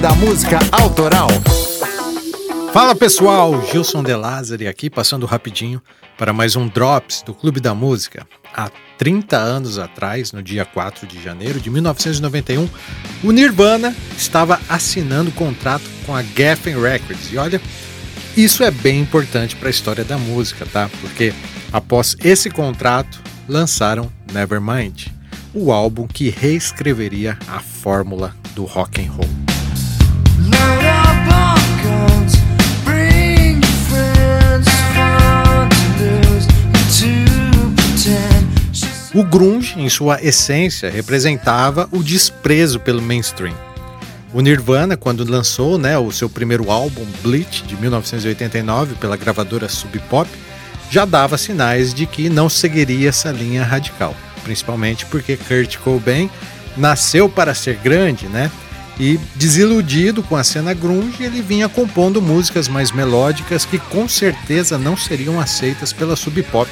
Da Música Autoral. Fala pessoal, Gilson De Lázari aqui passando rapidinho para mais um Drops do Clube da Música. Há 30 anos atrás, no dia 4 de janeiro de 1991, o Nirvana estava assinando contrato com a Geffen Records. E olha, isso é bem importante para a história da música, tá? Porque após esse contrato, lançaram Nevermind, o álbum que reescreveria a fórmula do rock and roll. O grunge, em sua essência, representava o desprezo pelo mainstream. O Nirvana, quando lançou né, o seu primeiro álbum, Bleach, de 1989, pela gravadora Sub Pop, já dava sinais de que não seguiria essa linha radical, principalmente porque Kurt Cobain nasceu para ser grande, né? E desiludido com a cena grunge, ele vinha compondo músicas mais melódicas que com certeza não seriam aceitas pela Sub Pop,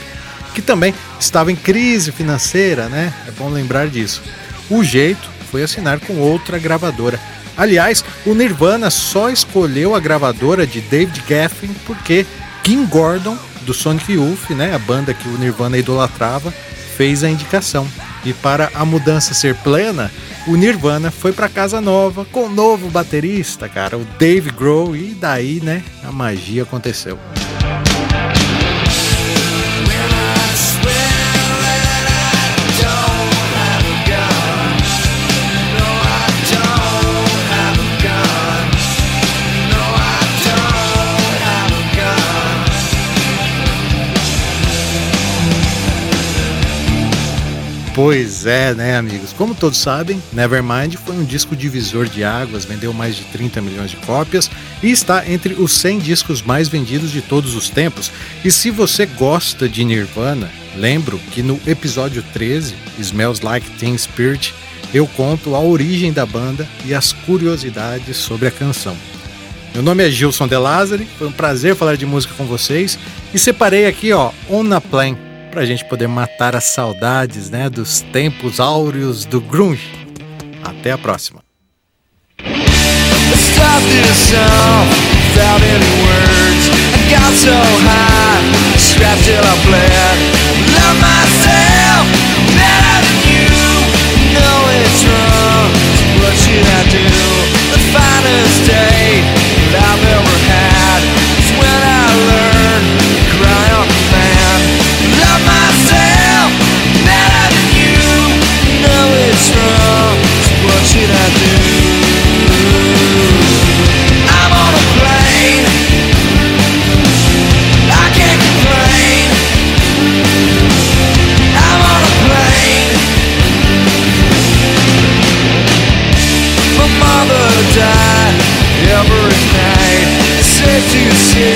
que também estava em crise financeira, né? É bom lembrar disso. O jeito foi assinar com outra gravadora. Aliás, o Nirvana só escolheu a gravadora de David Geffen porque Kim Gordon do Sonic Youth, né, a banda que o Nirvana idolatrava, fez a indicação. E para a mudança ser plena, o Nirvana foi para casa nova com o um novo baterista, cara, o Dave Grohl, e daí, né, a magia aconteceu. Pois é, né, amigos? Como todos sabem, Nevermind foi um disco divisor de águas, vendeu mais de 30 milhões de cópias e está entre os 100 discos mais vendidos de todos os tempos. E se você gosta de Nirvana, lembro que no episódio 13, Smells Like Teen Spirit, eu conto a origem da banda e as curiosidades sobre a canção. Meu nome é Gilson De Lázari, foi um prazer falar de música com vocês e separei aqui, ó, On a Plane para a gente poder matar as saudades né, dos tempos áureos do grunge. Até a próxima. What see